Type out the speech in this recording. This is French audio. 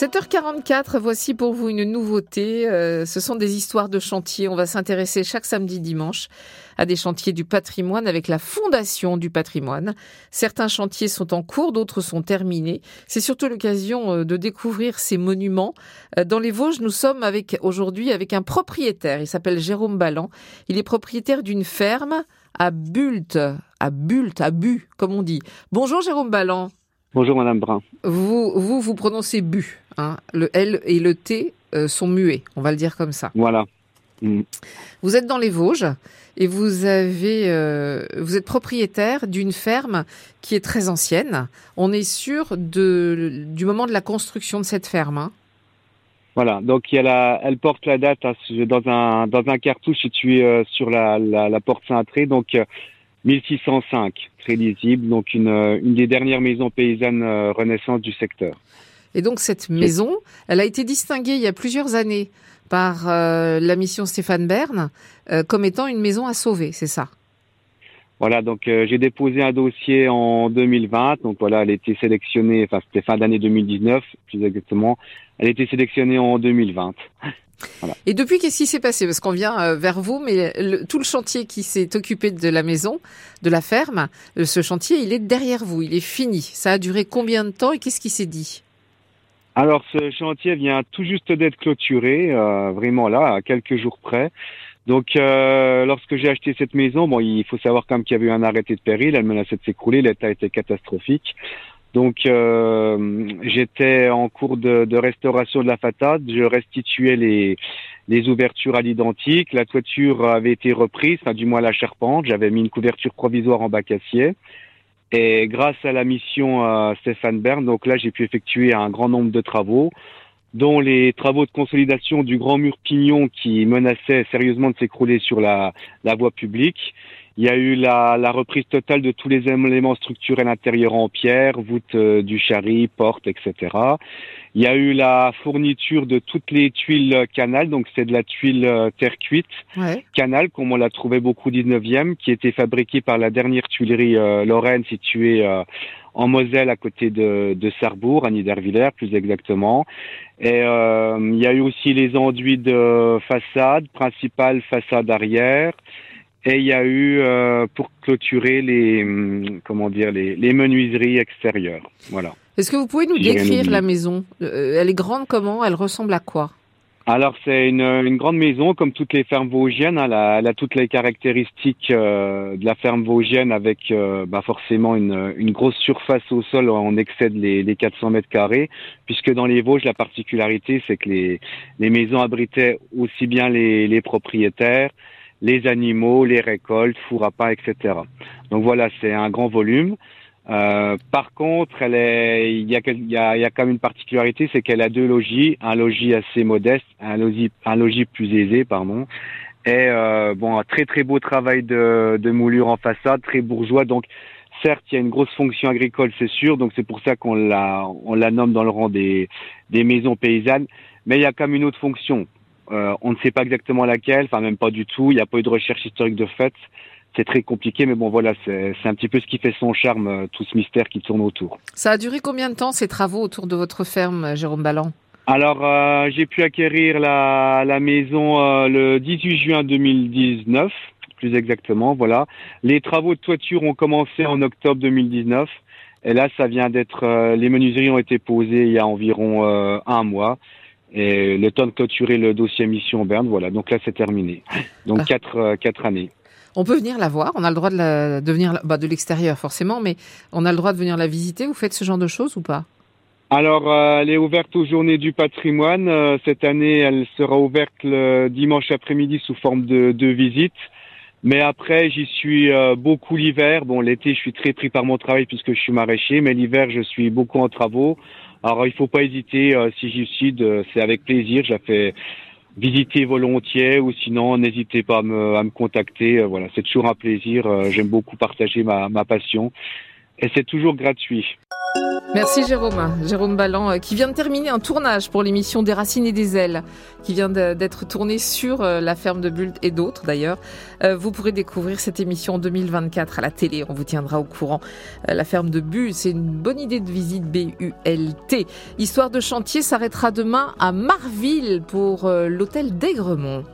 7h44, voici pour vous une nouveauté. Euh, ce sont des histoires de chantier. On va s'intéresser chaque samedi dimanche à des chantiers du patrimoine avec la Fondation du patrimoine. Certains chantiers sont en cours, d'autres sont terminés. C'est surtout l'occasion euh, de découvrir ces monuments. Euh, dans les Vosges, nous sommes aujourd'hui avec un propriétaire. Il s'appelle Jérôme Ballan. Il est propriétaire d'une ferme à Bult, à Bult, à Bu, comme on dit. Bonjour Jérôme Ballan. Bonjour Madame Brun. Vous, vous, vous prononcez bu. Hein. Le L et le T euh, sont muets, on va le dire comme ça. Voilà. Mm. Vous êtes dans les Vosges et vous avez, euh, vous êtes propriétaire d'une ferme qui est très ancienne. On est sûr de, du moment de la construction de cette ferme. Hein. Voilà, donc il y a la, elle porte la date hein, dans un dans un cartouche situé euh, sur la, la, la porte cintrée. Donc 1605, très lisible, donc une, euh, une des dernières maisons paysannes euh, renaissance du secteur. Et donc cette maison, elle a été distinguée il y a plusieurs années par euh, la mission Stéphane Bern comme étant une maison à sauver, c'est ça? Voilà, donc j'ai déposé un dossier en 2020, donc voilà, elle a été sélectionnée, enfin c'était fin d'année 2019 plus exactement, elle a été sélectionnée en 2020. Et depuis, qu'est-ce qui s'est passé? Parce qu'on vient euh, vers vous, mais tout le chantier qui s'est occupé de la maison, de la ferme, euh, ce chantier, il est derrière vous, il est fini. Ça a duré combien de temps et qu'est-ce qui s'est dit? Alors, ce chantier vient tout juste d'être clôturé, euh, vraiment là, à quelques jours près. Donc, lorsque j'ai acheté cette maison, bon, il faut savoir quand même qu'il y avait eu un arrêté de péril, elle menaçait de s'écrouler, l'état était catastrophique. Donc euh, j'étais en cours de, de, restauration de la façade, je restituais les, les ouvertures à l'identique, la toiture avait été reprise, enfin du moins la charpente, j'avais mis une couverture provisoire en bac acier. Et grâce à la mission euh, Stéphane Bern, donc là j'ai pu effectuer un grand nombre de travaux, dont les travaux de consolidation du grand mur pignon qui menaçait sérieusement de s'écrouler sur la, la voie publique. Il y a eu la, la, reprise totale de tous les éléments structurels intérieurs en pierre, voûte euh, du chari, porte, etc. Il y a eu la fourniture de toutes les tuiles canal, donc c'est de la tuile euh, terre cuite canal, comme on l'a trouvé beaucoup 19e, qui était fabriquée par la dernière tuilerie euh, Lorraine située en Moselle à côté de, de Sarrebourg, à Niederwiller plus exactement. Et il y a eu aussi les enduits de façade, principale façade arrière. Et il y a eu euh, pour clôturer les hum, comment dire les, les menuiseries extérieures. Voilà. Est-ce que vous pouvez nous décrire la maison? Euh, Elle est grande comment? Elle ressemble à quoi? Alors c'est une, une, grande maison comme toutes les fermes vosgiennes. Hein, elle, a, toutes les caractéristiques euh, de la ferme vosgienne avec euh, bah forcément une, une, grosse surface au sol. On excède les, les 400 mètres carrés puisque dans les Vosges la particularité c'est que les, les maisons abritaient aussi bien les, les propriétaires, les animaux, les récoltes, four à pain, etc. Donc voilà, c'est un grand volume. Euh, par contre, il y a, il y a, y a quand même une particularité, c'est qu'elle a deux logis, un logis assez modeste, un logis, un logis plus aisé, pardon, et euh, bon, un très très beau travail de, de moulure en façade, très bourgeois. Donc, certes, il y a une grosse fonction agricole, c'est sûr, donc c'est pour ça qu'on la, on la nomme dans le rang des, des maisons paysannes, mais il y a quand même une autre fonction. Euh, on ne sait pas exactement laquelle, enfin même pas du tout. Il n'y a pas eu de recherche historique de fait. C'est très compliqué, mais bon voilà, c'est un petit peu ce qui fait son charme, euh, tout ce mystère qui tourne autour. Ça a duré combien de temps ces travaux autour de votre ferme, Jérôme Ballan Alors euh, j'ai pu acquérir la, la maison le 18 juin 2019, plus exactement. Voilà, les travaux de toiture ont commencé en octobre 2019. Et là, ça vient d'être, les menuiseries ont été posées il y a environ un mois. Et le temps de clôturer le dossier mission Berne, voilà. Donc là, c'est terminé. Donc ah. quatre, euh, quatre années. On peut venir la voir. On a le droit de, la, venir bah, de l'extérieur forcément, mais on a le droit de venir la visiter. Vous faites ce genre de choses ou pas? Alors, euh, elle est ouverte aux Journées du Patrimoine. Euh, cette année, elle sera ouverte le dimanche après-midi sous forme de, de visite. Mais après, j'y suis beaucoup l'hiver. Bon, l'été, je suis très pris par mon travail puisque je suis maraîcher, mais l'hiver, je suis beaucoup en travaux. Alors il faut pas hésiter, euh, si j'y suis, c'est avec plaisir. Visiter volontiers ou sinon n'hésitez pas à me, à me contacter. Euh, voilà, c'est toujours un plaisir. Euh, j'aime beaucoup partager ma, ma passion et c'est toujours gratuit. Merci Jérôme. Jérôme Ballan, euh, qui vient de terminer un tournage pour l'émission Des Racines et des Ailes, qui vient d'être tournée sur euh, la ferme de Bulle et d'autres d'ailleurs. Euh, vous pourrez découvrir cette émission en 2024 à la télé. On vous tiendra au courant. La ferme de Bulle, c'est une bonne idée de visite B-U-L-T. Histoire de chantier s'arrêtera demain à Marville pour l'hôtel d'Aigremont.